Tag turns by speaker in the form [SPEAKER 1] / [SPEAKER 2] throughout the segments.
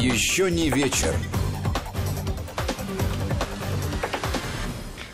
[SPEAKER 1] Еще не вечер.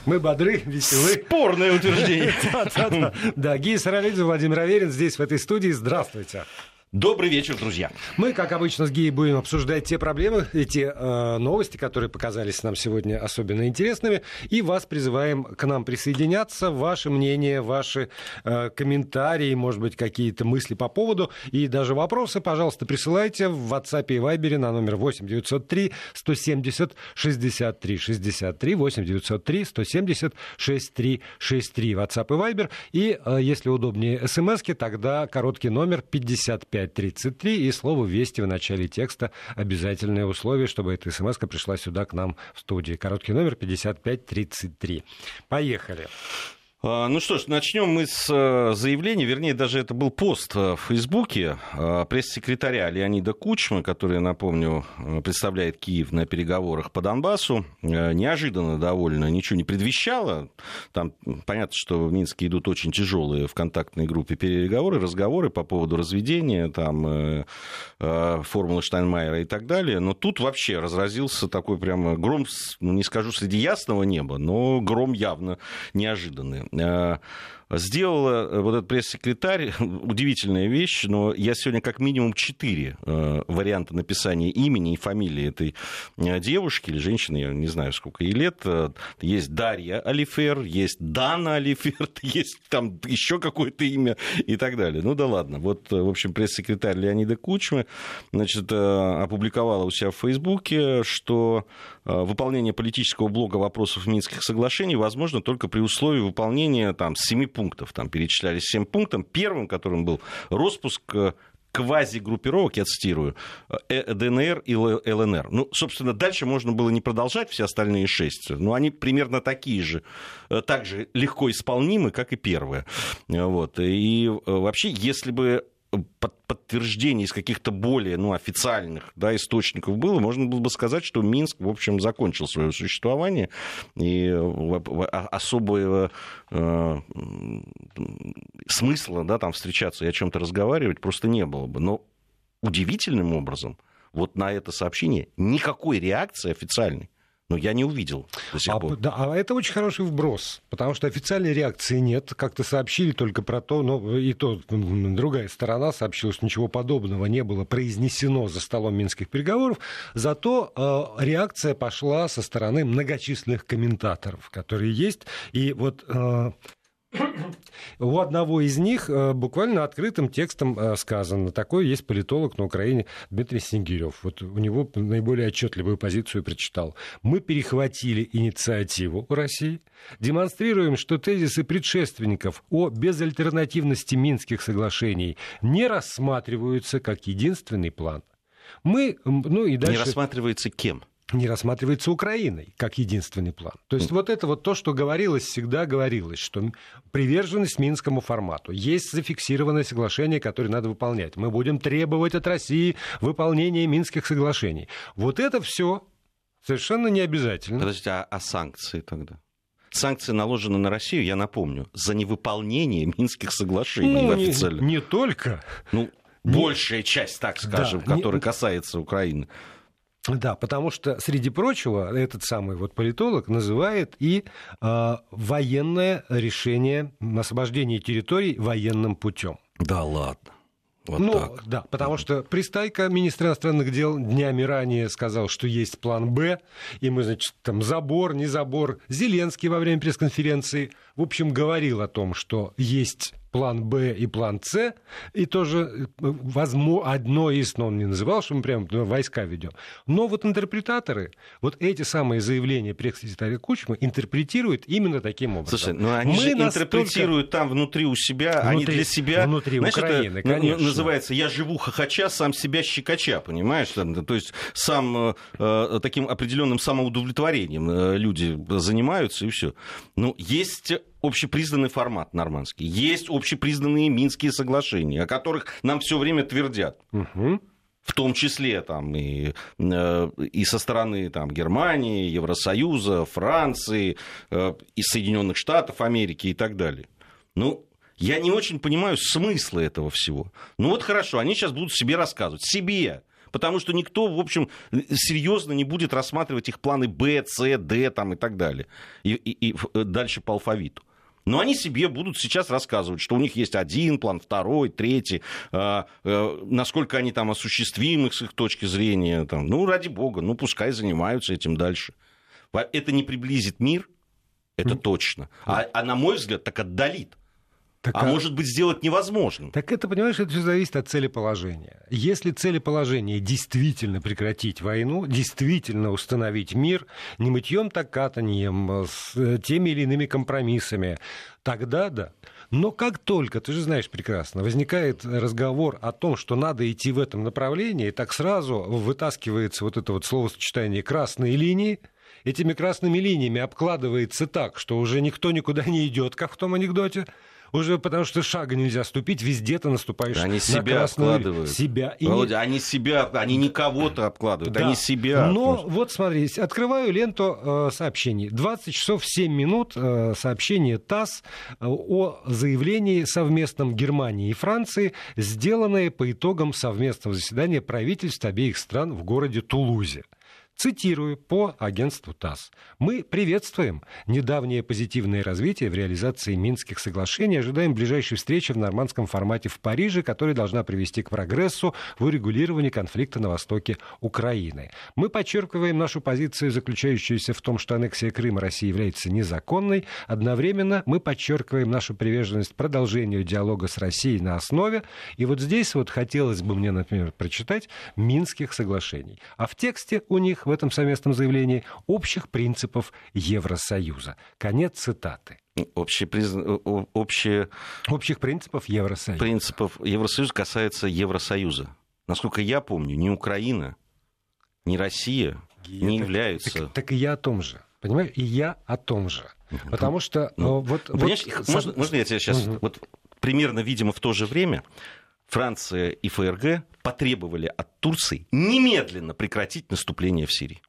[SPEAKER 2] Мы бодры, веселы.
[SPEAKER 3] Спорное утверждение.
[SPEAKER 2] Да, Гия Саралидзе, Владимир Аверин здесь, в этой студии. Здравствуйте.
[SPEAKER 3] Добрый вечер, друзья.
[SPEAKER 2] Мы, как обычно, с Гией будем обсуждать те проблемы и те э, новости, которые показались нам сегодня особенно интересными. И вас призываем к нам присоединяться. Ваше мнение, ваши э, комментарии, может быть, какие-то мысли по поводу и даже вопросы, пожалуйста, присылайте в WhatsApp и Viber на номер 8 903 170 63 63 8 903 170 63 63 WhatsApp и Viber. И, э, если удобнее, смс тогда короткий номер 55 5533 и слово «Вести» в начале текста. Обязательное условие, чтобы эта смс пришла сюда к нам в студии. Короткий номер 5533. Поехали.
[SPEAKER 3] А, ну что ж, начнем мы с э, заявления, вернее, даже это был пост в Фейсбуке э, пресс-секретаря Леонида Кучмы, который, напомню, э, представляет Киев на переговорах по Донбассу. Неожиданно довольно, ничего не предвещало. Там понятно, что в Минске идут очень тяжелые в контактной группе переговоры, разговоры по поводу разведения, там, формулы Штайнмайера и так далее. Но тут вообще разразился такой прямо гром, ну, не скажу среди ясного неба, но гром явно неожиданный. Э, сделала э, вот этот пресс-секретарь удивительная вещь, но я сегодня как минимум четыре э, варианта написания имени и фамилии этой девушки или женщины, я не знаю, сколько ей лет. Есть Дарья Алифер, есть Дана Алифер, есть там еще какое-то имя и так далее. Ну да ладно. Вот, в общем, пресс-секретарь Леонида Кучмы значит, опубликовала у себя в Фейсбуке, что выполнение политического блока вопросов Минских соглашений возможно только при условии выполнения там, семи пунктов. Там перечислялись семь пунктов. Первым, которым был распуск э, квазигруппировок, я цитирую, э, ДНР и ЛНР. Ну, собственно, дальше можно было не продолжать все остальные шесть, но они примерно такие же, э, так же легко исполнимы, как и первые. Вот. И вообще, если бы подтверждение из каких-то более ну, официальных да, источников было, можно было бы сказать, что Минск, в общем, закончил свое существование, и особого э, смысла да, там встречаться и о чем-то разговаривать просто не было бы. Но удивительным образом вот на это сообщение никакой реакции официальной но я не увидел до сих
[SPEAKER 2] а,
[SPEAKER 3] пор.
[SPEAKER 2] Да, а это очень хороший вброс, потому что официальной реакции нет. Как-то сообщили только про то, но и то другая сторона сообщила, что ничего подобного не было произнесено за столом минских переговоров. Зато э, реакция пошла со стороны многочисленных комментаторов, которые есть. И вот э, у одного из них э, буквально открытым текстом э, сказано, такой есть политолог на Украине Дмитрий Сингирев. Вот у него наиболее отчетливую позицию прочитал. Мы перехватили инициативу в России, демонстрируем, что тезисы предшественников о безальтернативности Минских соглашений не рассматриваются как единственный план. Мы, ну и дальше...
[SPEAKER 3] Не рассматривается кем?
[SPEAKER 2] Не рассматривается Украиной как единственный план. То есть вот это вот то, что говорилось, всегда говорилось, что приверженность минскому формату. Есть зафиксированное соглашение, которое надо выполнять. Мы будем требовать от России выполнения минских соглашений. Вот это все совершенно не обязательно.
[SPEAKER 3] Подождите, а, а санкции тогда? Санкции наложены на Россию, я напомню, за невыполнение Минских соглашений ну, официально.
[SPEAKER 2] Не, не только.
[SPEAKER 3] Ну, большая часть, так скажем, да, которая не... касается Украины.
[SPEAKER 2] Да, потому что, среди прочего, этот самый вот политолог называет и э, военное решение освобождения территорий военным путем.
[SPEAKER 3] Да ладно.
[SPEAKER 2] Вот ну, так. да, потому что Пристайка, министр иностранных дел, днями ранее сказал, что есть план «Б», и мы, значит, там забор, не забор. Зеленский во время пресс-конференции, в общем, говорил о том, что есть план Б и план С, и тоже э, возможно, одно из, но он не называл, что мы прям войска ведем. Но вот интерпретаторы, вот эти самые заявления пресс-секретаря Кучмы интерпретируют именно таким образом.
[SPEAKER 3] Слушай, ну они мы же настолько... интерпретируют там внутри у себя, внутри, они для себя...
[SPEAKER 2] Внутри знаешь, Украины, это, конечно.
[SPEAKER 3] Называется «я живу хохоча, сам себя щекоча», понимаешь? То есть сам э, таким определенным самоудовлетворением э, люди занимаются, и все. Ну, есть общепризнанный формат нормандский, есть общепризнанные Минские соглашения, о которых нам все время твердят. Угу в том числе там, и, э, и со стороны там, Германии, Евросоюза, Франции, э, и Соединенных Штатов Америки и так далее. Ну, я не очень понимаю смысла этого всего. Ну вот хорошо, они сейчас будут себе рассказывать. Себе. потому что никто, в общем, серьезно не будет рассматривать их планы Б, С, Д там, и так далее, и, и, и дальше по алфавиту. Но они себе будут сейчас рассказывать, что у них есть один план, второй, третий, э, э, насколько они там осуществимы с их точки зрения. Там, ну, ради бога, ну, пускай занимаются этим дальше. Это не приблизит мир, это точно. А, а на мой взгляд, так отдалит. Так, а, а может быть сделать невозможным.
[SPEAKER 2] Так это, понимаешь, это все зависит от целеположения. Если целеположение действительно прекратить войну, действительно установить мир, не мытьем так катанием, с э, теми или иными компромиссами, тогда да. Но как только, ты же знаешь прекрасно, возникает разговор о том, что надо идти в этом направлении, так сразу вытаскивается вот это вот словосочетание «красные линии», этими красными линиями обкладывается так, что уже никто никуда не идет, как в том анекдоте, уже потому что шага нельзя ступить, везде ты наступаешь
[SPEAKER 3] они на себя красную... обкладывают.
[SPEAKER 2] Себя.
[SPEAKER 3] И Володя, они себя, они не кого-то обкладывают, да. они себя.
[SPEAKER 2] Но вот смотри, открываю ленту э, сообщений. 20 часов 7 минут э, сообщение ТАСС э, о заявлении совместном Германии и Франции, сделанное по итогам совместного заседания правительств обеих стран в городе Тулузе. Цитирую по агентству ТАСС. «Мы приветствуем недавнее позитивное развитие в реализации Минских соглашений. Ожидаем ближайшей встречи в нормандском формате в Париже, которая должна привести к прогрессу в урегулировании конфликта на востоке Украины. Мы подчеркиваем нашу позицию, заключающуюся в том, что аннексия Крыма России является незаконной. Одновременно мы подчеркиваем нашу приверженность продолжению диалога с Россией на основе. И вот здесь вот хотелось бы мне, например, прочитать Минских соглашений. А в тексте у них в этом совместном заявлении общих принципов Евросоюза. Конец цитаты.
[SPEAKER 3] Общие, приз... общие...
[SPEAKER 2] Общих принципов Евросоюза.
[SPEAKER 3] Принципов Евросоюза касается Евросоюза. Насколько я помню, ни Украина, ни Россия я не так, являются...
[SPEAKER 2] Так, так и я о том же. Понимаешь? И я о том же. Потому что... Ну,
[SPEAKER 3] вот, вот, можно, можно я тебе сейчас... Угу. Вот примерно, видимо, в то же время Франция и ФРГ потребовали от Турции немедленно прекратить наступление в Сирии.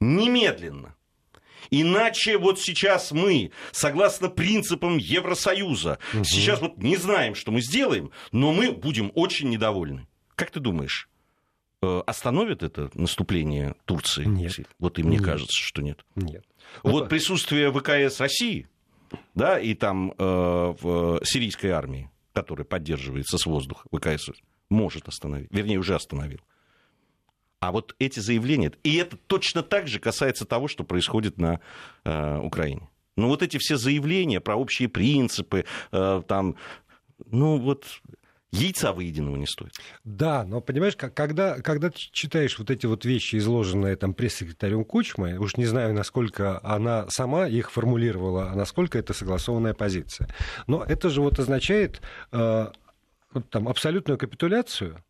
[SPEAKER 3] Немедленно. Иначе вот сейчас мы, согласно принципам Евросоюза, угу. сейчас вот не знаем, что мы сделаем, но мы будем очень недовольны. Как ты думаешь, э, остановит это наступление Турции?
[SPEAKER 2] Нет.
[SPEAKER 3] Вот и мне нет. кажется, что нет.
[SPEAKER 2] Нет.
[SPEAKER 3] Вот это... присутствие ВКС России, да, и там э, в сирийской армии, которая поддерживается с воздуха, ВКС может остановить, вернее, уже остановил. А вот эти заявления, и это точно так же касается того, что происходит на э, Украине. Ну вот эти все заявления про общие принципы, э, там, ну вот яйца выеденного не стоит.
[SPEAKER 2] Да, но понимаешь, когда, когда ты читаешь вот эти вот вещи, изложенные там пресс-секретарем Кучмы, уж не знаю, насколько она сама их формулировала, а насколько это согласованная позиция. Но это же вот означает э, там, абсолютную капитуляцию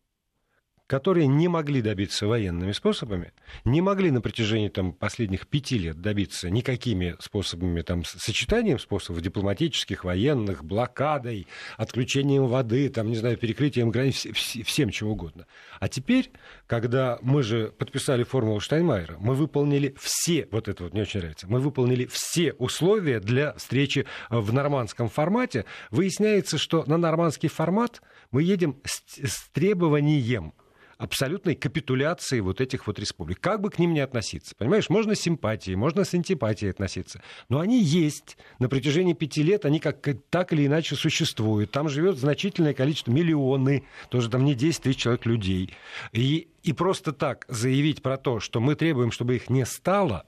[SPEAKER 2] которые не могли добиться военными способами, не могли на протяжении там, последних пяти лет добиться никакими способами, там, сочетанием способов дипломатических, военных, блокадой, отключением воды, там, не знаю, перекрытием границ, всем чем угодно. А теперь, когда мы же подписали формулу Штайнмайера, мы выполнили все, вот это вот мне очень нравится, мы выполнили все условия для встречи в нормандском формате, выясняется, что на нормандский формат мы едем с, с требованием абсолютной капитуляции вот этих вот республик. Как бы к ним ни относиться. Понимаешь, можно с симпатией, можно с антипатией относиться. Но они есть. На протяжении пяти лет они как, так или иначе существуют. Там живет значительное количество, миллионы, тоже там не 10 тысяч человек людей. И, и просто так заявить про то, что мы требуем, чтобы их не стало,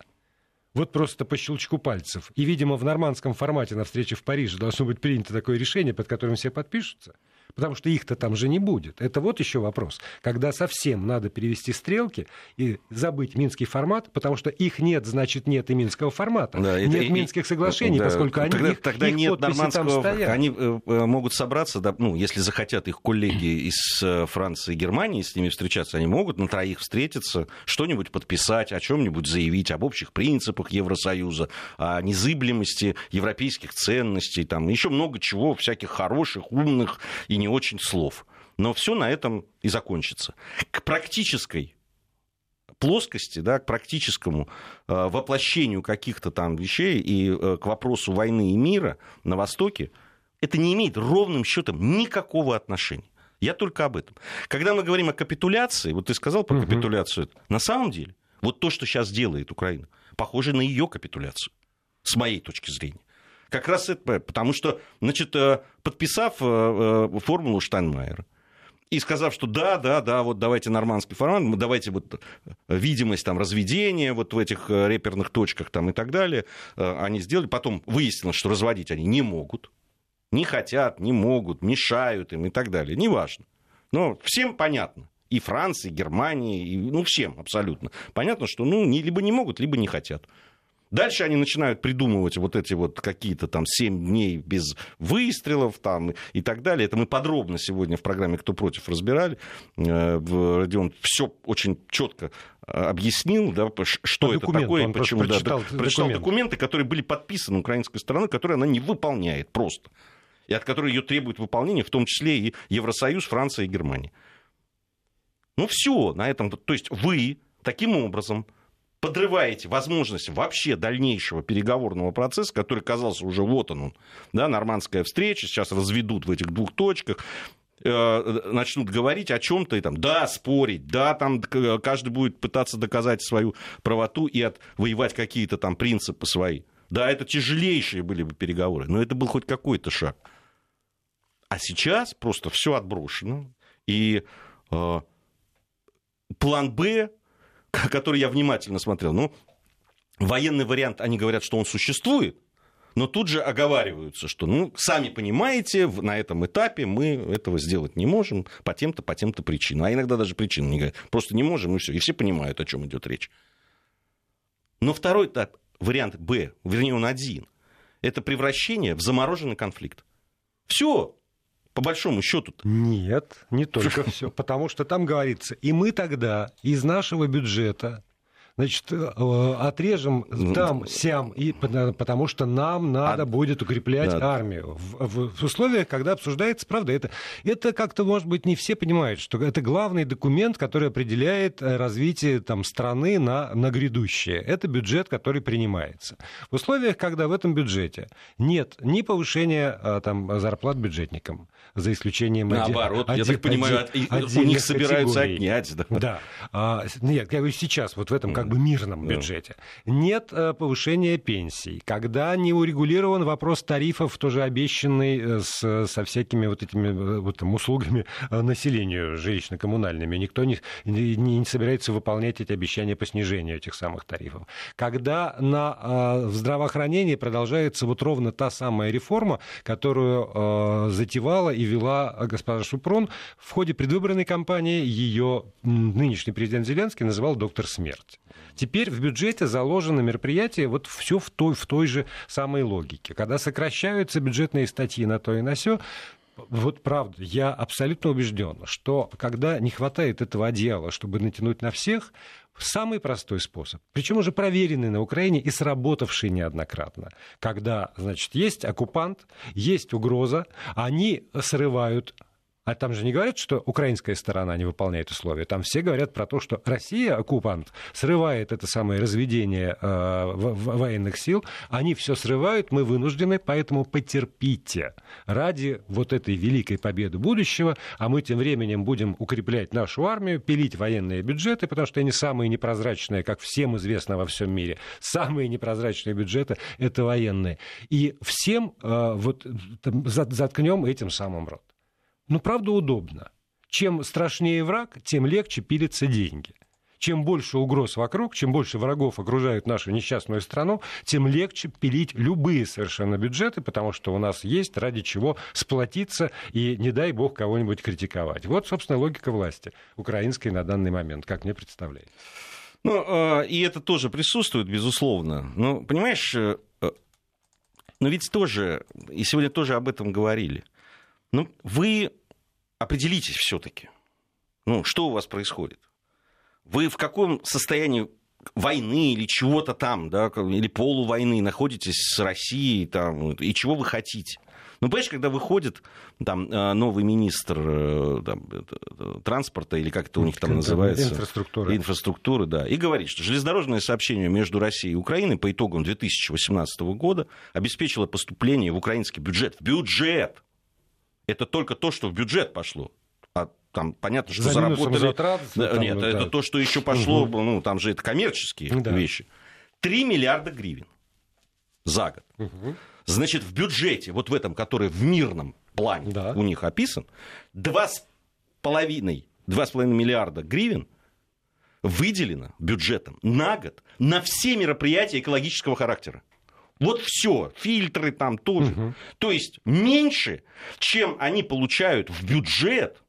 [SPEAKER 2] вот просто по щелчку пальцев. И, видимо, в нормандском формате на встрече в Париже должно быть принято такое решение, под которым все подпишутся – потому что их-то там же не будет. Это вот еще вопрос. Когда совсем надо перевести стрелки и забыть минский формат, потому что их нет, значит, нет и минского формата. Да, нет это, минских соглашений, да, поскольку они,
[SPEAKER 3] тогда,
[SPEAKER 2] их,
[SPEAKER 3] тогда
[SPEAKER 2] их
[SPEAKER 3] нет
[SPEAKER 2] нормандского... там стоят.
[SPEAKER 3] Они э, э, могут собраться, да, ну, если захотят их коллеги из э, Франции и Германии с ними встречаться, они могут на троих встретиться, что-нибудь подписать, о чем-нибудь заявить, об общих принципах Евросоюза, о незыблемости европейских ценностей, там еще много чего, всяких хороших, умных и не очень слов. Но все на этом и закончится. К практической плоскости, да, к практическому э, воплощению каких-то там вещей и э, к вопросу войны и мира на Востоке, это не имеет ровным счетом никакого отношения. Я только об этом. Когда мы говорим о капитуляции, вот ты сказал про угу. капитуляцию, на самом деле, вот то, что сейчас делает Украина, похоже на ее капитуляцию, с моей точки зрения. Как раз это, потому что, значит, э, подписав э, э, формулу Штайнмайера, и сказав, что да, да, да, вот давайте нормандский формат, давайте вот видимость там разведения вот в этих реперных точках там и так далее, они сделали. Потом выяснилось, что разводить они не могут, не хотят, не могут, мешают им и так далее. Неважно. Но всем понятно. И Франции, и Германии, и, ну, всем абсолютно. Понятно, что ну, либо не могут, либо не хотят. Дальше они начинают придумывать вот эти вот какие-то там 7 дней без выстрелов там и так далее. Это мы подробно сегодня в программе «Кто против» разбирали. Э, Родион все очень четко э, объяснил, да, что По это такое, почему да, прочитал, да, прочитал документы, которые были подписаны украинской стороной, которые она не выполняет просто и от которой ее требует выполнения, в том числе и Евросоюз, Франция и Германия. Ну все, на этом, то есть вы таким образом подрываете возможность вообще дальнейшего переговорного процесса, который казался уже вот он, да, нормандская встреча, сейчас разведут в этих двух точках, э, начнут говорить о чем-то и там, да, спорить, да, там каждый будет пытаться доказать свою правоту и отвоевать какие-то там принципы свои. Да, это тяжелейшие были бы переговоры, но это был хоть какой-то шаг. А сейчас просто все отброшено. И э, план Б, который я внимательно смотрел, ну, военный вариант, они говорят, что он существует, но тут же оговариваются, что, ну, сами понимаете, на этом этапе мы этого сделать не можем по тем-то, по тем-то причинам. А иногда даже причин не говорят. Просто не можем, и все. И все понимают, о чем идет речь. Но второй этап, вариант Б, вернее, он один, это превращение в замороженный конфликт. Все, по большому счету?
[SPEAKER 2] Нет, не только все. Потому что там говорится, и мы тогда из нашего бюджета значит, э, отрежем ну, там, сям, и, потому что нам надо а, будет укреплять да. армию. В, в условиях, когда обсуждается, правда, это, это как-то, может быть, не все понимают, что это главный документ, который определяет э, развитие там, страны на, на грядущее. Это бюджет, который принимается. В условиях, когда в этом бюджете нет ни повышения э, там, зарплат бюджетникам, за исключением...
[SPEAKER 3] Наоборот, один, я так понимаю, один, у них собираются категорий. отнять. Да.
[SPEAKER 2] да. А, нет, я говорю сейчас, вот в этом как бы мирном бюджете. Нет э, повышения пенсий. Когда не урегулирован вопрос тарифов, тоже обещанный э, с, со всякими вот этими э, вот, там, услугами населению жилищно-коммунальными. Никто не, не, не собирается выполнять эти обещания по снижению этих самых тарифов. Когда на в здравоохранении продолжается вот ровно та самая реформа, которую затевала и вела госпожа Шупрон в ходе предвыборной кампании ее нынешний президент Зеленский называл доктор смерть. Теперь в бюджете заложено мероприятие вот все в той, в той же самой логике. Когда сокращаются бюджетные статьи на то и на все, вот правда, я абсолютно убежден, что когда не хватает этого одеяла, чтобы натянуть на всех, самый простой способ, причем уже проверенный на Украине и сработавший неоднократно, когда, значит, есть оккупант, есть угроза, они срывают а там же не говорят, что украинская сторона не выполняет условия. Там все говорят про то, что Россия, оккупант, срывает это самое разведение э, военных сил. Они все срывают, мы вынуждены, поэтому потерпите ради вот этой великой победы будущего. А мы тем временем будем укреплять нашу армию, пилить военные бюджеты, потому что они самые непрозрачные, как всем известно во всем мире. Самые непрозрачные бюджеты – это военные. И всем э, вот, заткнем этим самым рот. Ну, правда, удобно. Чем страшнее враг, тем легче пилятся деньги. Чем больше угроз вокруг, чем больше врагов окружают нашу несчастную страну, тем легче пилить любые совершенно бюджеты, потому что у нас есть ради чего сплотиться и, не дай бог, кого-нибудь критиковать. Вот, собственно, логика власти украинской на данный момент, как мне представляется.
[SPEAKER 3] Ну, а, и это тоже присутствует, безусловно. Но, понимаешь, э, э, но ведь тоже, и сегодня тоже об этом говорили, ну, вы определитесь все-таки. Ну, что у вас происходит? Вы в каком состоянии войны или чего-то там, да, или полувойны находитесь с Россией, там, и чего вы хотите? Ну, понимаешь, когда выходит там э, новый министр э, там, транспорта, или как это у них там называется?
[SPEAKER 2] Инфраструктуры.
[SPEAKER 3] Инфраструктуры, да. И говорит, что железнодорожное сообщение между Россией и Украиной по итогам 2018 года обеспечило поступление в украинский бюджет. В бюджет! Это только то, что в бюджет пошло. а там понятно, что За заработали... Затрат, там, Нет, да. это то, что еще пошло, угу. ну, там же это коммерческие да. вещи. 3 миллиарда гривен за год. Угу. Значит, в бюджете, вот в этом, который в мирном плане да. у них описан, 2,5, 2,5 миллиарда гривен выделено бюджетом на год на все мероприятия экологического характера. Вот все, фильтры там тоже. Угу. То есть меньше, чем они получают в бюджет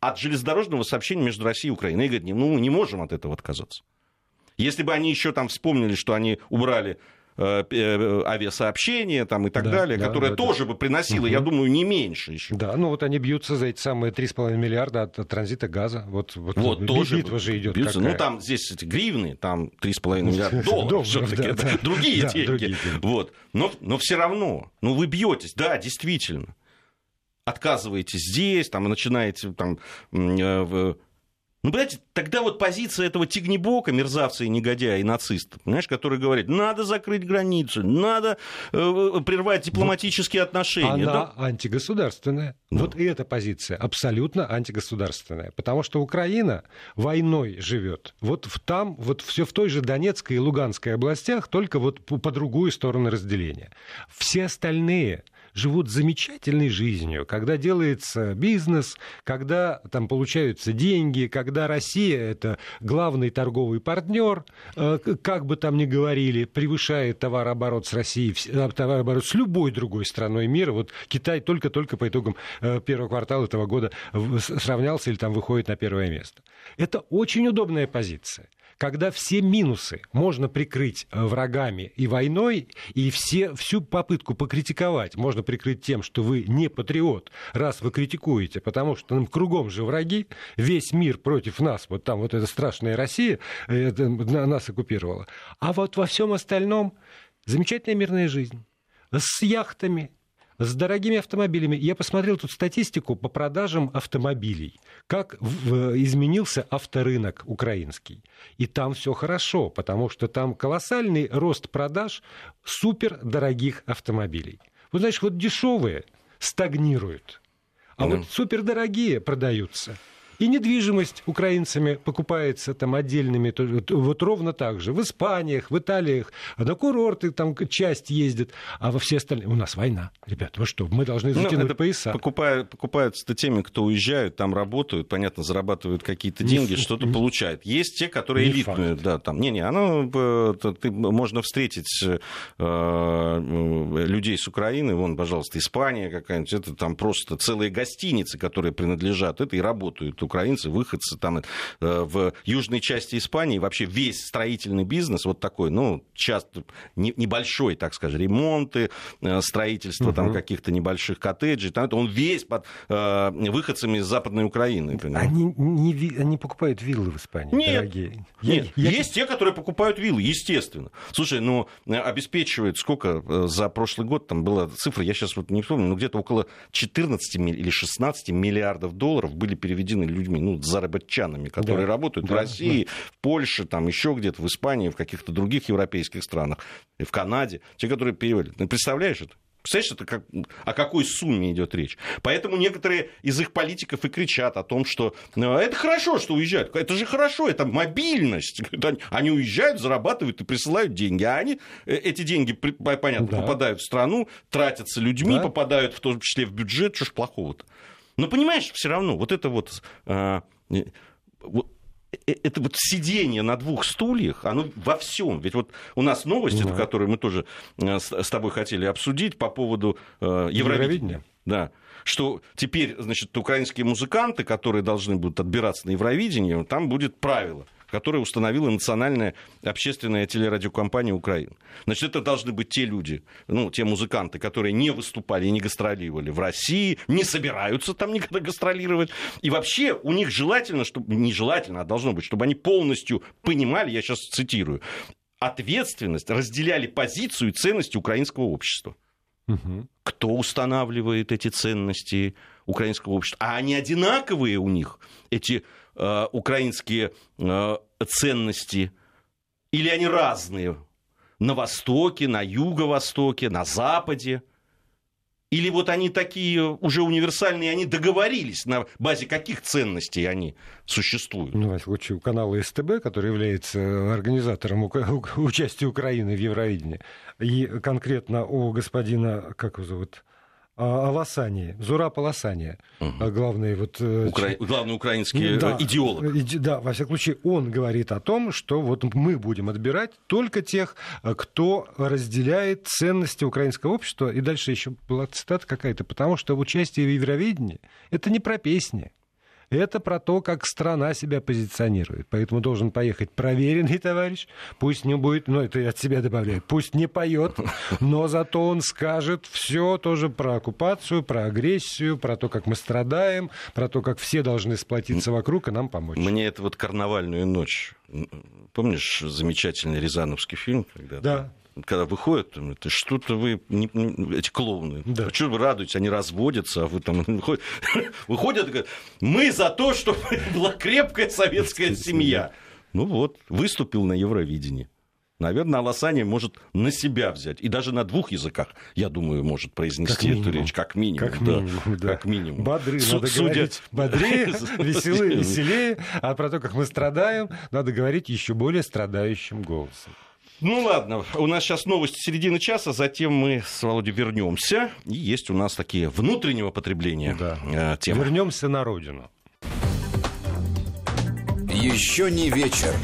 [SPEAKER 3] от железнодорожного сообщения между Россией и Украиной. И говорят, ну, мы не можем от этого отказаться. Если бы они еще там вспомнили, что они убрали Э, э, авиасообщения там, и так да, далее, да, которое да, тоже да. бы приносило, угу. я думаю, не меньше еще.
[SPEAKER 2] Да, ну вот они бьются за эти самые 3,5 миллиарда от, транзита газа. Вот,
[SPEAKER 3] вот, вот тоже битва же идет. Бьются. Ну там здесь эти гривны, там 3,5 миллиарда долларов все-таки. Другие деньги. Вот. Но, но все равно, ну вы бьетесь, да, действительно отказываетесь здесь, там, начинаете там, э, ну, понимаете, тогда вот позиция этого тигнебока, мерзавца и негодяя, и нациста, понимаешь, который говорит, надо закрыть границу, надо э, э прервать дипломатические вот отношения. Она
[SPEAKER 2] да? антигосударственная. Да. Вот и эта позиция абсолютно антигосударственная. Потому что Украина войной живет. Вот в там, вот все в той же Донецкой и Луганской областях, только вот по, по другую сторону разделения. Все остальные живут замечательной жизнью, когда делается бизнес, когда там получаются деньги, когда Россия это главный торговый партнер, э, как бы там ни говорили, превышает товарооборот с Россией, э, товарооборот с любой другой страной мира. Вот Китай только-только по итогам э, первого квартала этого года сравнялся или там выходит на первое место. Это очень удобная позиция когда все минусы можно прикрыть э, врагами и войной, и все, всю попытку покритиковать можно прикрыть тем, что вы не патриот, раз вы критикуете, потому что нам кругом же враги, весь мир против нас, вот там вот эта страшная Россия э, это, нас оккупировала. А вот во всем остальном замечательная мирная жизнь с яхтами, с дорогими автомобилями. Я посмотрел тут статистику по продажам автомобилей. Как изменился авторынок украинский. И там все хорошо, потому что там колоссальный рост продаж супердорогих автомобилей. Вот, знаешь, вот дешевые стагнируют, а mm. вот супердорогие продаются. И недвижимость украинцами покупается там отдельными, вот ровно так же. В Испаниях, в Италиях, на курорты там часть ездит, а во все остальные... У нас война, ребята, вы что, мы должны ну, затянуть ну, пояса.
[SPEAKER 3] Покупают, покупаются тем, кто уезжают, там работают, понятно, зарабатывают какие-то деньги, что-то получают. Есть те, которые не элитные, да, там, не-не, оно, э, ты, можно встретить э, э, людей с Украины, вон, пожалуйста, Испания какая-нибудь, это там просто целые гостиницы, которые принадлежат, это и работают украинцы, выходцы там э, в южной части Испании, вообще весь строительный бизнес вот такой, ну, часто небольшой, так скажем, ремонты, э, строительство угу. там каких-то небольших коттеджей, там, он весь под э, выходцами из Западной Украины.
[SPEAKER 2] Они, не, они покупают виллы в Испании,
[SPEAKER 3] нет,
[SPEAKER 2] дорогие.
[SPEAKER 3] Нет, я... есть те, которые покупают виллы, естественно. Слушай, ну, обеспечивают, сколько за прошлый год там была цифра, я сейчас вот не помню, но где-то около 14 или 16 миллиардов долларов были переведены людьми, ну, заработчанами, которые да. работают да, в России, да. в Польше, там еще где-то, в Испании, в каких-то других европейских странах, в Канаде, те, которые перевели. Ты представляешь это? Представляешь, это как, о какой сумме идет речь? Поэтому некоторые из их политиков и кричат о том, что ну, это хорошо, что уезжают. Это же хорошо, это мобильность. Они уезжают, зарабатывают и присылают деньги. А они, э, эти деньги, понятно, да. попадают в страну, тратятся людьми, да. попадают в том числе в бюджет. Что ж плохого-то? Но понимаешь, все равно, вот это вот, а, вот э, это вот сидение на двух стульях, оно во всем. Ведь вот у нас новости, да. которые мы тоже э, с тобой хотели обсудить по поводу э, Евровидения. Евровидения. Да что теперь, значит, украинские музыканты, которые должны будут отбираться на Евровидение, там будет правило которое установила национальная общественная телерадиокомпания Украины. Значит, это должны быть те люди, ну, те музыканты, которые не выступали и не гастролировали в России, не собираются там никогда гастролировать. И вообще у них желательно, чтобы, не желательно, а должно быть, чтобы они полностью понимали, я сейчас цитирую, ответственность, разделяли позицию и ценности украинского общества. Угу. Кто устанавливает эти ценности украинского общества? А они одинаковые у них, эти украинские э, ценности, или они разные на Востоке, на Юго-Востоке, на Западе. Или вот они такие уже универсальные, они договорились, на базе каких ценностей они существуют?
[SPEAKER 2] Ну, в случае у канала СТБ, который является организатором участия Украины в Евровидении, и конкретно у господина, как его зовут, а, Аласани, Зураб Аласани, угу. главный вот...
[SPEAKER 3] Э, Укра... Главный украинский да, идеолог.
[SPEAKER 2] Да, во всяком случае, он говорит о том, что вот мы будем отбирать только тех, э, кто разделяет ценности украинского общества. И дальше еще была цитата какая-то, потому что участие в Евровидении — это не про песни, это про то, как страна себя позиционирует. Поэтому должен поехать проверенный товарищ, пусть не будет, ну это я от себя добавляю, пусть не поет, но зато он скажет все тоже про оккупацию, про агрессию, про то, как мы страдаем, про то, как все должны сплотиться вокруг и нам помочь.
[SPEAKER 3] Мне это вот карнавальную ночь. Помнишь замечательный Рязановский фильм?
[SPEAKER 2] Когда да
[SPEAKER 3] когда выходят, это что-то вы, не, эти клоуны, да. что вы радуетесь, они разводятся, а вы там выходят, выходят и говорят, мы за то, чтобы была крепкая советская семья. Ну вот, выступил на Евровидении. Наверное, Аласани может на себя взять. И даже на двух языках, я думаю, может произнести как эту речь, как минимум.
[SPEAKER 2] Как минимум, да.
[SPEAKER 3] да. Как минимум.
[SPEAKER 2] Бодры, Су- надо судя... говорить бодрее, веселее, веселее. А про то, как мы страдаем, надо говорить еще более страдающим голосом.
[SPEAKER 3] Ну ладно, у нас сейчас новости середины часа, затем мы с Володей вернемся. И есть у нас такие внутреннего потребления да.
[SPEAKER 2] э, темы. Вернемся на родину.
[SPEAKER 1] Еще не вечер.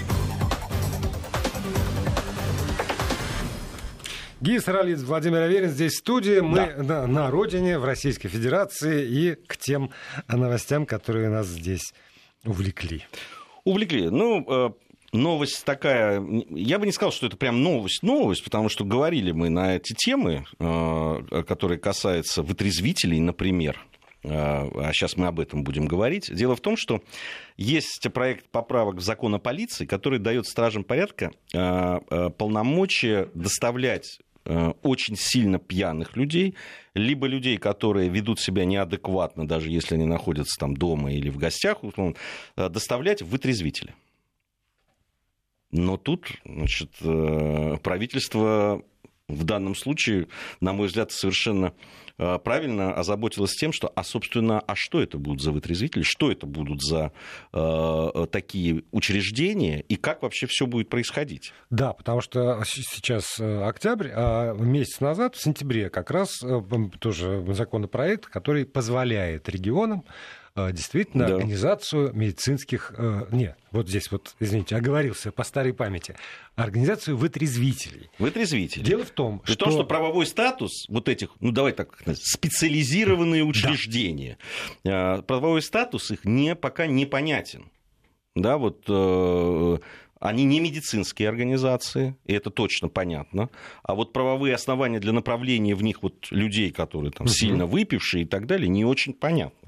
[SPEAKER 2] Гий Саралидзе, Владимир Аверин здесь в студии. Мы да. на, на родине, в Российской Федерации и к тем новостям, которые нас здесь увлекли.
[SPEAKER 3] Увлекли. Ну, э, новость такая, я бы не сказал, что это прям новость-новость, потому что говорили мы на эти темы, э, которые касаются вытрезвителей, например, э, а сейчас мы об этом будем говорить. Дело в том, что есть проект поправок в закон о полиции, который дает стражам порядка э, полномочия доставлять очень сильно пьяных людей, либо людей, которые ведут себя неадекватно, даже если они находятся там дома или в гостях, условно, доставлять в вытрезвители. Но тут значит, э, правительство в данном случае, на мой взгляд, совершенно э, правильно озаботилось тем, что, а, собственно, а что это будут за вытрезвители, что это будут за э, такие учреждения и как вообще все будет происходить?
[SPEAKER 2] Да, потому что сейчас э, октябрь, а месяц назад, в сентябре, как раз тоже законопроект, который позволяет регионам Э, действительно да. организацию медицинских... Э, не, вот здесь вот, извините, оговорился по старой памяти. Организацию вытрезвителей.
[SPEAKER 3] Вытрезвителей.
[SPEAKER 2] Дело в том,
[SPEAKER 3] что... том, что правовой статус вот этих, ну давай так, специализированные учреждения, да. Э, правовой статус их не, пока непонятен. Да, вот они не медицинские организации, и это точно понятно. А вот правовые основания для направления в них вот людей, которые там угу. сильно выпившие и так далее, не очень понятно.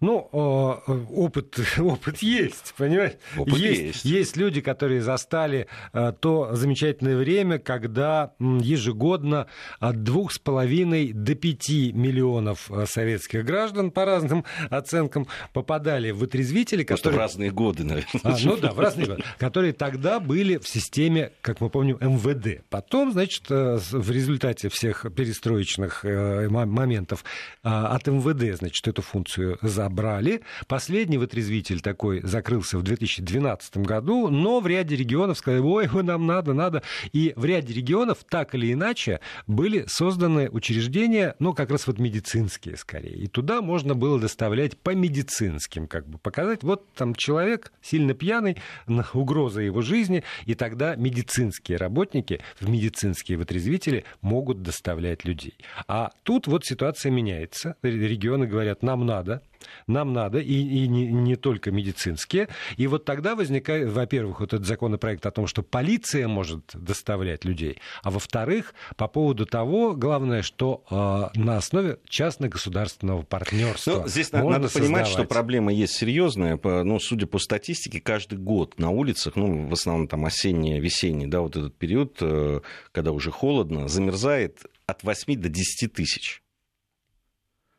[SPEAKER 2] Ну, опыт, опыт есть, понимаешь?
[SPEAKER 3] Опыт есть, есть.
[SPEAKER 2] Есть люди, которые застали э, то замечательное время, когда ежегодно от двух с половиной до пяти миллионов э, советских граждан, по разным оценкам, попадали в вытрезвители,
[SPEAKER 3] которые... в разные годы, наверное.
[SPEAKER 2] А, ну да, в разные годы. Которые тогда были в системе, как мы помним, МВД. Потом, значит, э, в результате всех перестроечных моментов от МВД, значит, эту функцию забрали. Последний вытрезвитель такой закрылся в 2012 году, но в ряде регионов сказали, ой, нам надо, надо. И в ряде регионов так или иначе были созданы учреждения, ну, как раз вот медицинские скорее. И туда можно было доставлять по медицинским, как бы показать, вот там человек сильно пьяный, угроза его жизни, и тогда медицинские работники в медицинские вытрезвители могут доставлять людей. А тут вот ситуация меняется. Регионы говорят, нам надо, нам надо, и, и не, не только медицинские. И вот тогда возникает, во-первых, вот этот законопроект о том, что полиция может доставлять людей, а во-вторых, по поводу того, главное, что э, на основе частно-государственного партнерства.
[SPEAKER 3] Ну, здесь надо создавать. понимать, что проблема есть серьезная. Ну, судя по статистике, каждый год на улицах, ну, в основном там осенний, весенний, да, вот этот период, э, когда уже холодно, замерзает от 8 до 10 тысяч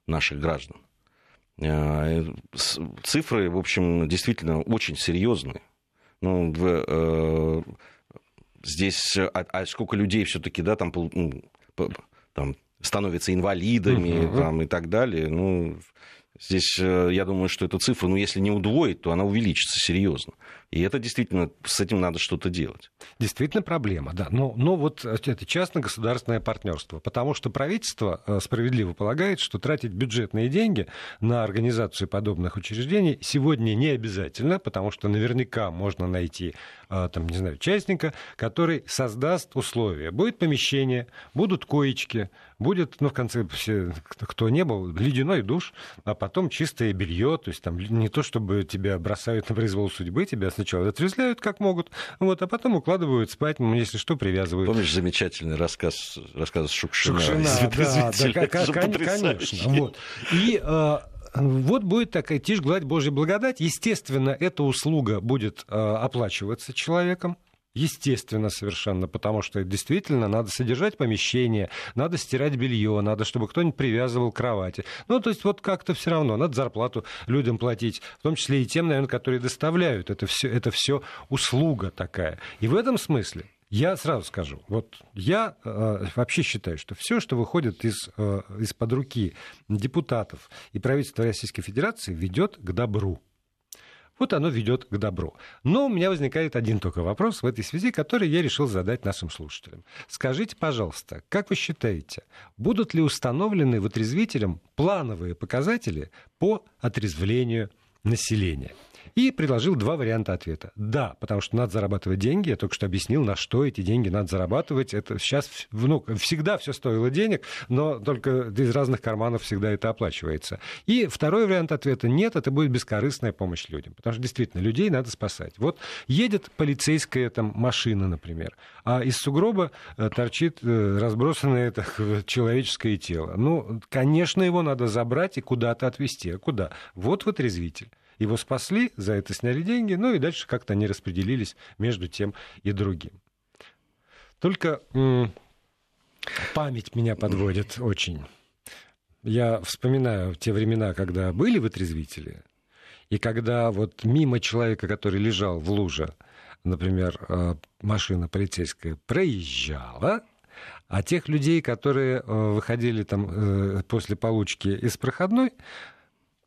[SPEAKER 3] наших граждан. Э, цифры, в общем, действительно очень серьезные. Ну, в, э, здесь, а, а сколько людей все-таки, да, там, ну, там становятся инвалидами
[SPEAKER 2] Мгм.
[SPEAKER 3] там, и так далее. Ну, здесь э, я думаю, что эту цифру, ну, если не удвоить, то она увеличится серьезно. И это действительно, с этим надо что-то делать.
[SPEAKER 2] Действительно проблема, да. Но, но вот это частно-государственное партнерство. Потому что правительство э, справедливо полагает, что тратить бюджетные деньги на организацию подобных учреждений сегодня не обязательно, потому что наверняка можно найти, э, там, не знаю, участника, который создаст условия. Будет помещение, будут коечки, будет, ну, в конце, все, кто- не был, ледяной душ, а потом чистое белье, то есть там не то, чтобы тебя бросают на произвол судьбы, тебя сначала отрезвляют как могут, вот, а потом укладывают спать, ну, если что, привязывают.
[SPEAKER 3] Помнишь замечательный рассказ, рассказ Шукшина?
[SPEAKER 2] Шукшина, да, да,
[SPEAKER 3] потрясающе.
[SPEAKER 2] конечно. Вот. И э, вот будет такая тишь, гладь, Божья благодать. Естественно, эта услуга будет э, оплачиваться человеком. Естественно, совершенно, потому что действительно надо содержать помещение, надо стирать белье, надо, чтобы кто-нибудь привязывал к кровати. Ну, то есть вот как-то все равно надо зарплату людям платить, в том числе и тем, наверное, которые доставляют. Это все, это все услуга такая. И в этом смысле я сразу скажу, вот я э, вообще считаю, что все, что выходит из, э, из-под руки депутатов и правительства Российской Федерации, ведет к добру. Вот оно ведет к добру. Но у меня возникает один только вопрос в этой связи, который я решил задать нашим слушателям. Скажите, пожалуйста, как вы считаете, будут ли установлены вытрезвителям плановые показатели по отрезвлению населения? И предложил два варианта ответа. Да, потому что надо зарабатывать деньги. Я только что объяснил, на что эти деньги надо зарабатывать. Это сейчас ну, всегда все стоило денег, но только из разных карманов всегда это оплачивается. И второй вариант ответа нет, это будет бескорыстная помощь людям. Потому что действительно людей надо спасать. Вот едет полицейская там, машина, например, а из сугроба э, торчит э, разбросанное так, человеческое тело. Ну, конечно, его надо забрать и куда-то отвезти. А куда? Вот вытрезвитель. Его спасли, за это сняли деньги, ну и дальше как-то они распределились между тем и другим. Только память меня подводит очень. Я вспоминаю те времена, когда были вытрезвители, и когда вот мимо человека, который лежал в луже, например, э, машина полицейская проезжала, а тех людей, которые э, выходили там э, после получки из проходной,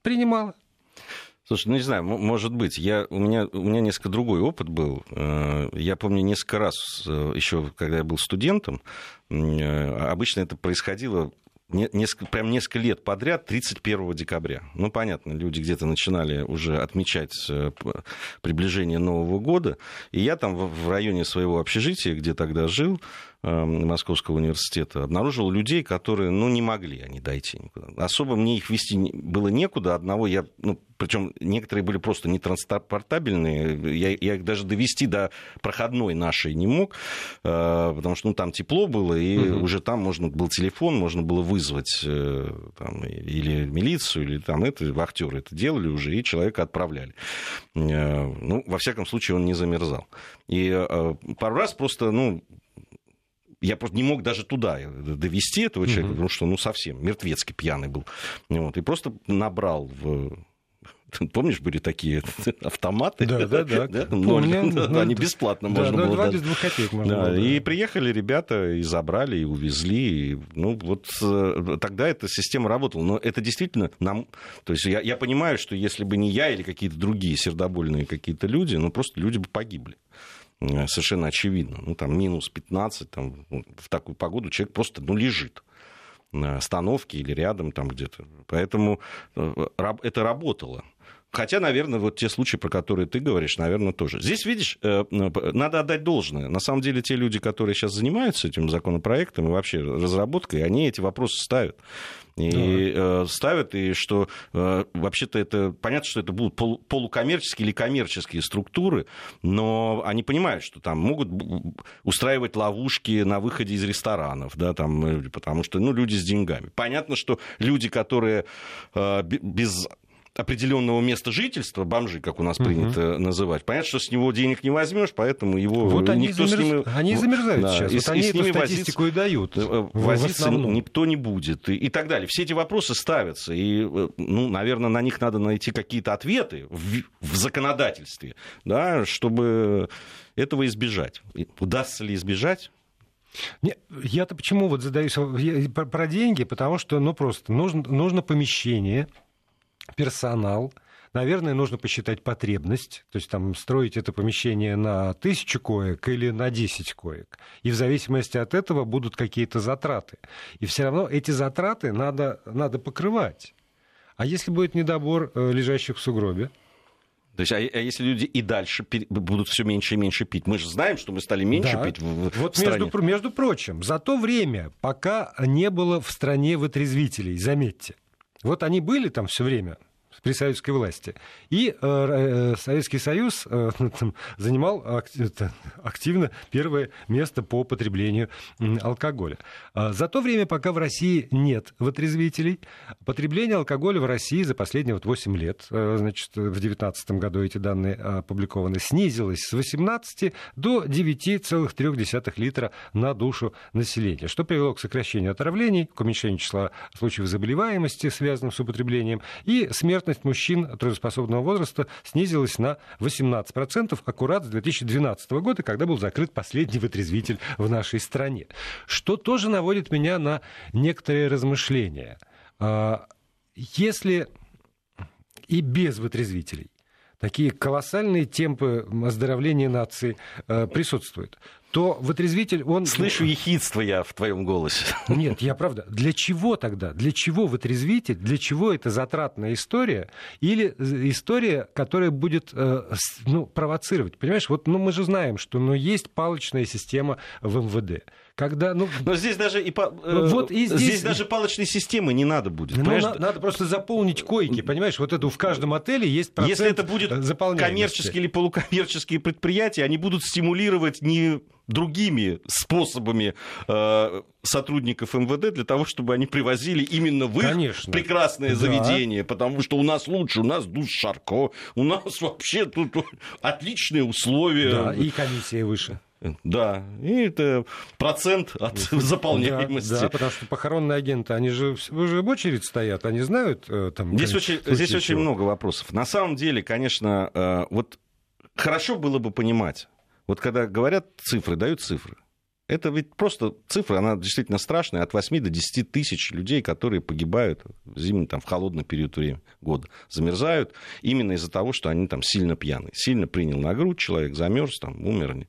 [SPEAKER 2] принимала.
[SPEAKER 3] Слушай, ну не знаю, может быть. Я, у, меня, у меня несколько другой опыт был. Э, Я помню несколько раз, э, еще когда я был студентом, э, обычно это происходило не- несколько, прям несколько лет подряд, 31 декабря. Ну, понятно, люди где-то начинали уже отмечать приближение Нового года. И я там в районе своего общежития, где тогда жил, Московского университета, обнаружил людей, которые, ну, не могли они дойти никуда. Особо мне их вести было некуда. Одного я, ну, причем некоторые были просто нетранспортабельные. Я, я их даже довести до проходной нашей не мог, э, потому что ну, там тепло было, и
[SPEAKER 2] Мгм.
[SPEAKER 3] уже там можно был телефон, можно было вызвать э, там, или милицию, или там это, вахтеры это делали уже, и человека отправляли. Э, Ну, во всяком случае, он не замерзал. И пару раз просто, ну, я просто не мог даже туда довести этого человека,
[SPEAKER 2] Мгм.
[SPEAKER 3] потому что, ну, совсем мертвецкий пьяный был. Вот, и просто набрал в... Помнишь, были такие автоматы?
[SPEAKER 2] Да, да, да.
[SPEAKER 3] Ноль.
[SPEAKER 2] Помню.
[SPEAKER 3] Да,
[SPEAKER 2] Ну,
[SPEAKER 3] Они
[SPEAKER 2] да.
[SPEAKER 3] бесплатно
[SPEAKER 2] Да,
[SPEAKER 3] можно
[SPEAKER 2] ну,
[SPEAKER 3] было дать.
[SPEAKER 2] без двух копеек можно
[SPEAKER 3] Да,
[SPEAKER 2] было. да.
[SPEAKER 3] И приехали ребята, и забрали, и увезли. И, ну, вот э, тогда эта система работала. Но это действительно нам... То есть я, я понимаю, что если бы не я или какие-то другие сердобольные какие-то люди, ну, просто люди бы погибли. Э, Совершенно очевидно. Ну, там минус 15, там, ну, в такую погоду человек просто, ну, лежит на остановке или рядом там где-то. Поэтому э, это работало. Хотя, наверное, вот те случаи, про которые ты говоришь, наверное, тоже. Здесь, видишь, э, надо отдать должное. На самом деле, те люди, которые сейчас занимаются этим законопроектом и вообще разработкой, они эти вопросы ставят. И э, ставят, и что э, вообще-то это понятно, что это будут полу- полукоммерческие или коммерческие структуры, но они понимают, что там могут устраивать ловушки на выходе из ресторанов, да, там, э, потому что ну, люди с деньгами. Понятно, что люди, которые э, бе- без определенного места жительства, бомжи, как у нас принято называть. Понятно, что с него денег не возьмешь, поэтому его
[SPEAKER 2] Вот они,
[SPEAKER 3] никто с
[SPEAKER 2] замерз-
[SPEAKER 3] ними...
[SPEAKER 2] они замерзают
[SPEAKER 3] Да,
[SPEAKER 2] сейчас.
[SPEAKER 3] и
[SPEAKER 2] вот
[SPEAKER 3] и
[SPEAKER 2] они
[SPEAKER 3] с
[SPEAKER 2] эту
[SPEAKER 3] ними
[SPEAKER 2] статистику и дают.
[SPEAKER 3] Э, возиться никто не будет и, и так далее. Все эти вопросы ставятся, и, э, ну, наверное, на них надо найти какие-то ответы в, в законодательстве, да, чтобы этого избежать. И Удастся ли избежать?
[SPEAKER 2] Я-то почему вот задаюсь про деньги? Потому что, ну, просто нужно, нужно помещение, персонал, Наверное, нужно посчитать потребность, то есть там строить это помещение на тысячу коек или на 10 коек. И в зависимости от этого будут какие-то затраты. И все равно эти затраты надо, надо покрывать. А если будет недобор э, лежащих в сугробе?
[SPEAKER 3] То есть, а, а если люди и дальше будут все меньше и меньше пить? Мы же знаем, что мы стали меньше
[SPEAKER 2] да.
[SPEAKER 3] пить в,
[SPEAKER 2] вот
[SPEAKER 3] в стране.
[SPEAKER 2] Между, между прочим, за то время, пока не было в стране вытрезвителей, заметьте, вот они были там все время, при советской власти. И э, э Советский Союз э, там, занимал активно первое место по потреблению алкоголя. А за то время, пока в России нет вытрезвителей, потребление алкоголя в России за последние вот 8 лет, э, значит, в 2019 году эти данные опубликованы, снизилось с 18 до 9,3 литра на душу населения, что привело к сокращению отравлений, к уменьшению числа случаев заболеваемости, связанных с употреблением, и смертности смертность мужчин трудоспособного возраста снизилась на 18%, аккурат с 2012 года, когда был закрыт последний вытрезвитель в нашей стране. Что тоже наводит меня на некоторые размышления. А, если и без вытрезвителей такие колоссальные темпы оздоровления нации э, присутствуют, то вытрезвитель, он...
[SPEAKER 3] Слышу ехидство я в твоем голосе.
[SPEAKER 2] Нет, я правда. Для чего тогда? Для чего вытрезвитель? Для чего это затратная история? Или история, которая будет э, ну, провоцировать? Понимаешь, вот ну, мы же знаем, что ну, есть палочная система в МВД когда, ну,
[SPEAKER 3] Но здесь даже и, по, э, вот и здесь... здесь даже палочной системы не надо будет.
[SPEAKER 2] Ну, на, надо просто заполнить койки, понимаешь? Вот это в каждом отеле есть процент
[SPEAKER 3] Если это будет коммерческие или полукоммерческие предприятия, они будут стимулировать не другими способами э, сотрудников МВД для того, чтобы они привозили именно в их Конечно. прекрасное да. заведение, потому что у нас лучше, у нас душ Шарко, у нас вообще тут отличные условия.
[SPEAKER 2] Да, и комиссия выше.
[SPEAKER 3] Да, и это процент от заполняемости.
[SPEAKER 2] Да, да, потому что похоронные агенты, они же уже в очередь стоят, они знают
[SPEAKER 3] э, там... Здесь очень, здесь очень много вопросов. На самом деле, конечно, э, вот хорошо было бы понимать, вот когда говорят цифры, дают цифры, это ведь просто цифра, она действительно страшная, от 8 до 10 тысяч людей, которые погибают в зимний, там, в холодный период времени года, замерзают именно из-за того, что они там сильно пьяны. Сильно принял на грудь человек, замерз, там, умер.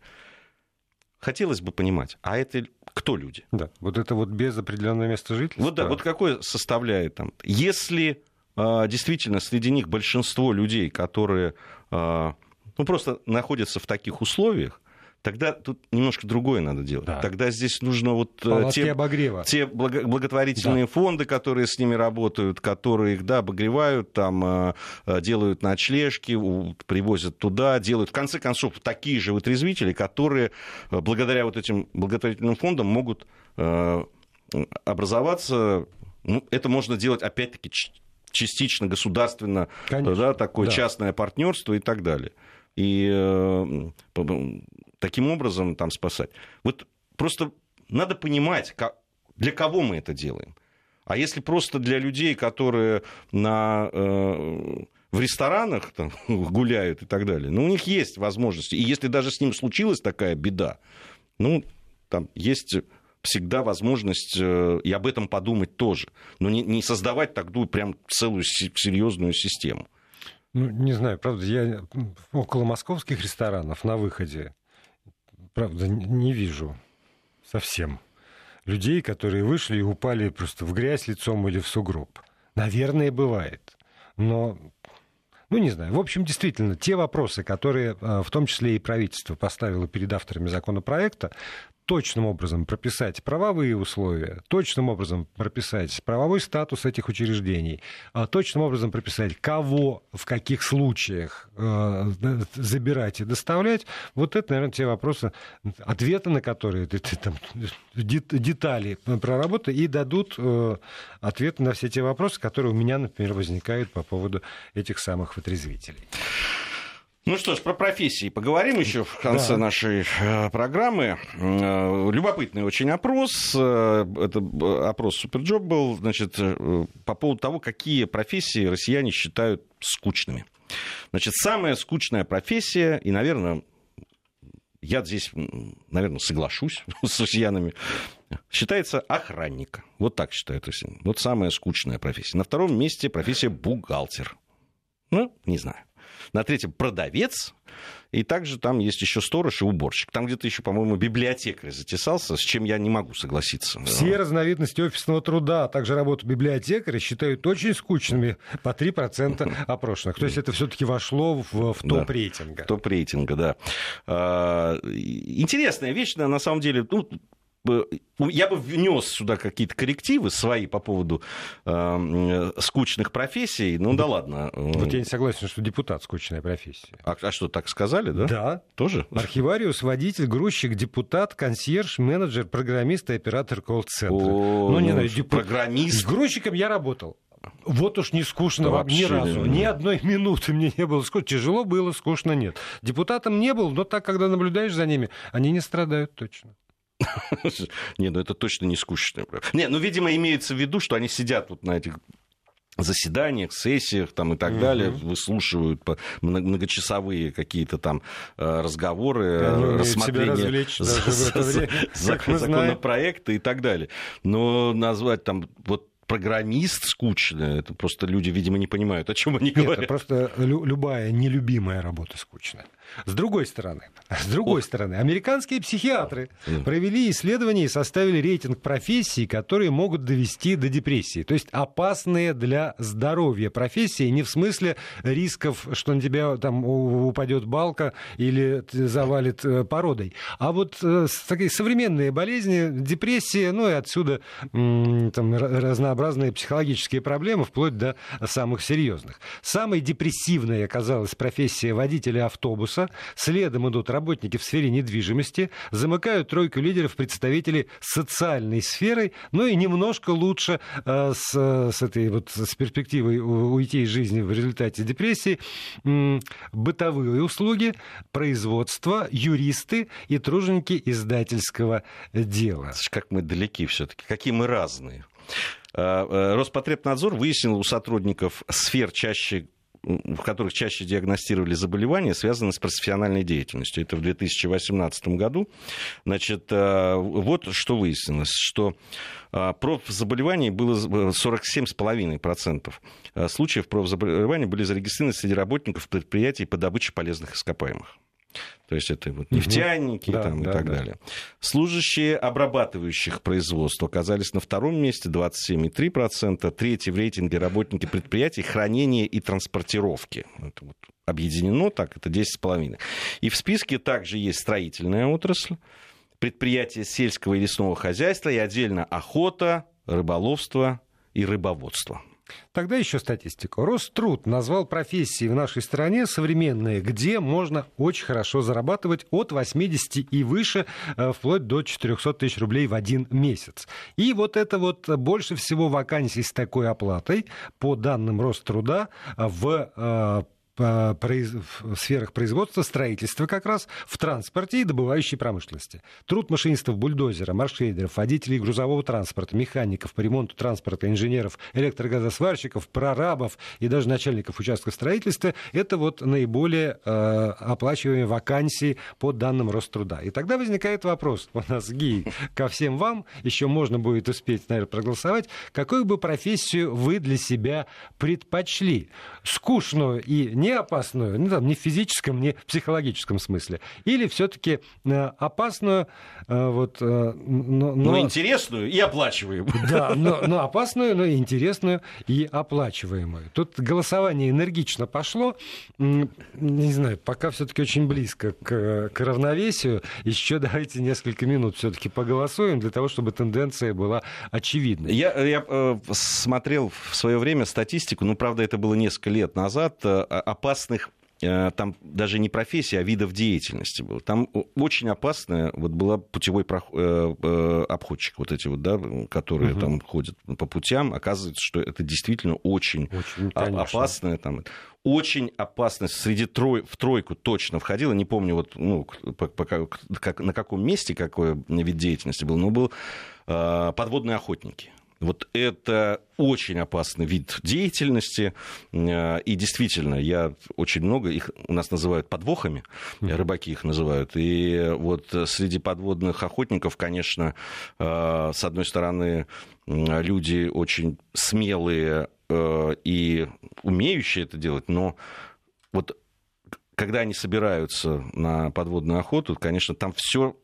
[SPEAKER 3] Хотелось бы понимать, а это кто люди?
[SPEAKER 2] Да, вот это вот без определенного места жительства.
[SPEAKER 3] Вот да, вот какое составляет там. Если э, действительно среди них большинство людей, которые э, ну, просто находятся в таких условиях, тогда тут немножко другое надо делать. Да. Тогда здесь нужно вот
[SPEAKER 2] э, Палатки те, обогрева.
[SPEAKER 3] те благотворительные да. фонды, которые с ними работают, которые их, да, обогревают, там э, э, делают ночлежки, привозят туда, делают, в конце концов, такие же вытрезвители, которые благодаря вот этим благотворительным фондам могут образоваться. Ну, это можно делать, опять-таки, частично государственно, Конечно. да, такое да. частное партнерство и так далее и таким образом там спасать. Вот просто надо понимать, для кого мы это делаем. А если просто для людей, которые на, э, в ресторанах там, гуляют и так далее, ну, у них есть возможности. И если даже с ним случилась такая беда, ну, там есть всегда возможность э, и об этом подумать тоже. Но не, не создавать такую прям целую серьезную систему.
[SPEAKER 2] Ну, не знаю, правда, я около московских ресторанов на выходе, правда, не вижу совсем людей, которые вышли и упали просто в грязь лицом или в сугроб. Наверное, бывает. Но ну, не знаю. В общем, действительно, те вопросы, которые э, в том числе и правительство поставило перед авторами законопроекта, точным образом прописать правовые условия, точным образом прописать правовой статус этих учреждений, а точным образом прописать, кого в каких случаях э, забирать и доставлять, вот это, наверное, те вопросы, ответы на которые, там, детали проработы и дадут э, ответы на все те вопросы, которые у меня, например, возникают по поводу этих самых вытрезвителей.
[SPEAKER 3] Ну что ж, про профессии поговорим еще в конце да. нашей э, программы. Э, любопытный очень опрос. Э, это опрос Superjob был, значит, по поводу того, какие профессии россияне считают скучными. Значит, самая скучная профессия, и, наверное, я здесь, наверное, соглашусь с россиянами, считается охранник. Вот так считают россияне. Вот самая скучная профессия. На втором месте профессия бухгалтер. Ну, не знаю. На третьем продавец, и также там есть еще сторож и уборщик. Там где-то еще, по-моему, библиотекарь затесался, с чем я не могу согласиться.
[SPEAKER 2] Все разновидности офисного труда, а также работу библиотекаря считают очень скучными по 3% опрошенных. То есть это все-таки вошло в, в топ рейтинга.
[SPEAKER 3] Да, топ рейтинга, да. А, интересная вещь, на самом деле. Ну, я бы внес сюда какие-то коррективы свои по поводу э, скучных профессий. Ну да, ладно.
[SPEAKER 2] Вот я не согласен, что депутат скучная профессия.
[SPEAKER 3] А, а что, так сказали, да?
[SPEAKER 2] Да.
[SPEAKER 3] Тоже?
[SPEAKER 2] Архивариус, водитель, грузчик, депутат, консьерж, менеджер, программист и оператор колл-центра.
[SPEAKER 3] Ну, не знаю, деп... программист.
[SPEAKER 2] С грузчиком я работал. Вот уж не скучно Вообще, ни разу. Ни одной минуты мне не было скучно. Тяжело было, скучно нет. Депутатом не был, но так, когда наблюдаешь за ними, они не страдают точно.
[SPEAKER 3] Не, ну это точно не скучно. Не, ну, видимо, имеется в виду, что они сидят вот на этих заседаниях, сессиях там, и так угу. далее, выслушивают многочасовые какие-то там э, разговоры,
[SPEAKER 2] Они рассмотрение
[SPEAKER 3] законопроекта и так далее. Но назвать там вот программист скучно. Это просто люди, видимо, не понимают, о чем они Нет, говорят. Это
[SPEAKER 2] просто лю- любая нелюбимая работа скучная. С другой стороны, с другой О. стороны, американские психиатры провели исследование и составили рейтинг профессий, которые могут довести до депрессии. То есть опасные для здоровья профессии, не в смысле рисков, что на тебя там упадет балка или завалит э, породой, а вот э, такие современные болезни, депрессия, ну и отсюда там разнообразные психологические проблемы, вплоть до самых серьезных. Самой депрессивной оказалась профессия водителя автобуса Беларуса. Следом идут работники в сфере недвижимости. Замыкают тройку лидеров представители социальной сферы. Ну и немножко лучше э, с, с этой вот с перспективой уйти из жизни в результате депрессии. М, бытовые услуги, производство, юристы и труженики издательского дела.
[SPEAKER 3] Как мы далеки все-таки, какие мы разные. Э, э, Роспотребнадзор выяснил у сотрудников сфер чаще в которых чаще диагностировали заболевания, связанные с профессиональной деятельностью. Это в 2018 году. Значит, э, вот что выяснилось, что э, профзаболеваний было 47,5% э, случаев профзаболеваний были зарегистрированы среди работников предприятий по добыче полезных ископаемых. То есть это вот нефтяники да, там, да, и так да. далее. Служащие обрабатывающих производств оказались на втором месте 27,3%. Третий в рейтинге работники предприятий хранения и транспортировки. Это вот объединено так, это 10,5%. И в списке также есть строительная отрасль, предприятия сельского и лесного хозяйства и отдельно охота, рыболовство и рыбоводство.
[SPEAKER 2] Тогда еще статистику. Роструд назвал профессии в нашей стране современные, где можно очень хорошо зарабатывать от 80 и выше, э, вплоть до 400 тысяч рублей в один месяц. И вот это вот больше всего вакансий с такой оплатой, по данным Роструда, в э, в сферах производства, строительства как раз, в транспорте и добывающей промышленности. Труд машинистов, бульдозера, маршрейдеров, водителей грузового транспорта, механиков по ремонту транспорта, инженеров, электрогазосварщиков, прорабов и даже начальников участков строительства – это вот наиболее э, оплачиваемые вакансии по данным Роструда. И тогда возникает вопрос, у нас ГИ, ко всем вам, еще можно будет успеть, наверное, проголосовать, какую бы профессию вы для себя предпочли? Скучную и не не опасную, ну, там, не в физическом, не в психологическом смысле, или все-таки э, опасную, э, вот, э,
[SPEAKER 3] но, но... но интересную и оплачиваемую.
[SPEAKER 2] Да, но, но опасную, но интересную и оплачиваемую. Тут голосование энергично пошло, не знаю, пока все-таки очень близко к, к равновесию. Еще давайте несколько минут все-таки поголосуем для того, чтобы тенденция была очевидной.
[SPEAKER 3] Я, я э, смотрел в свое время статистику, ну, правда, это было несколько лет назад, опасных э, там даже не профессия, а видов деятельности было. Там очень опасная вот была путевой э, э, обходчик, вот эти вот, да, которые угу. там ходят по путям. Оказывается, что это действительно очень, очень опасное. Там, очень опасность среди трой, в тройку точно входила. Не помню, вот, ну, по, по, как, на каком месте какой вид деятельности был, но был э, подводные охотники. Вот это очень опасный вид деятельности. Э, и действительно, я очень много, их у нас называют подвохами, рыбаки их называют. И вот среди подводных охотников, конечно, э, с одной стороны, люди очень смелые э, и умеющие это делать, но вот когда они собираются на подводную охоту, конечно, там все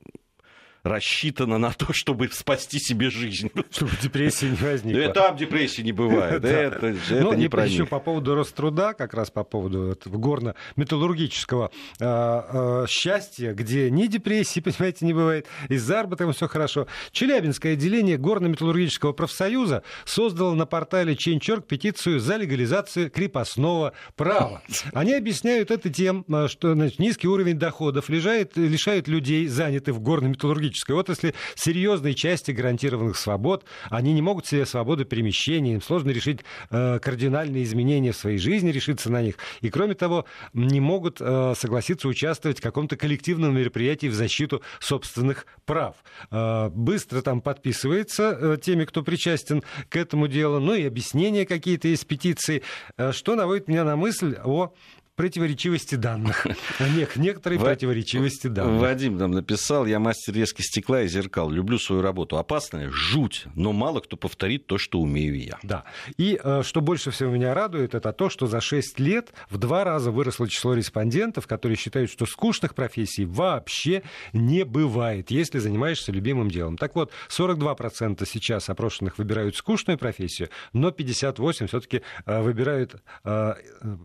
[SPEAKER 3] рассчитана на то, чтобы спасти себе жизнь.
[SPEAKER 2] Чтобы депрессии не возникло.
[SPEAKER 3] Да, там депрессии не бывает. Это, это ну, не про
[SPEAKER 2] еще по поводу Роструда, как раз по поводу горно-металлургического э, э, счастья, где ни депрессии, понимаете, не бывает, и с заработком все хорошо. Челябинское отделение горно-металлургического профсоюза создало на портале Ченчорк петицию за легализацию крепостного права. Они объясняют это тем, э, что значит, низкий уровень доходов лишает, лишает людей, занятых в горно-металлургическом технологической отрасли серьезной части гарантированных свобод. Они не могут себе свободы перемещения, им сложно решить э, кардинальные изменения в своей жизни, решиться на них. И кроме того, не могут э, согласиться участвовать в каком-то коллективном мероприятии в защиту собственных прав. Э, быстро там подписывается э, теми, кто причастен к этому делу, ну и объяснения какие-то из петиции, э, что наводит меня на мысль о противоречивости данных. Некоторые противоречивости данных.
[SPEAKER 3] Вадим нам написал, я мастер резки стекла и зеркал, люблю свою работу. Опасная, жуть, но мало кто повторит то, что умею я.
[SPEAKER 2] Да. И э, что больше всего меня радует, это то, что за 6 лет в два раза выросло число респондентов, которые считают, что скучных профессий вообще не бывает, если занимаешься любимым делом. Так вот, 42% сейчас опрошенных выбирают скучную профессию, но 58% все-таки э, выбирают э,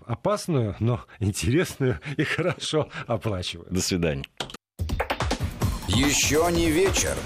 [SPEAKER 2] опасную, но интересную и хорошо оплачивают.
[SPEAKER 3] До свидания.
[SPEAKER 1] Еще не вечер.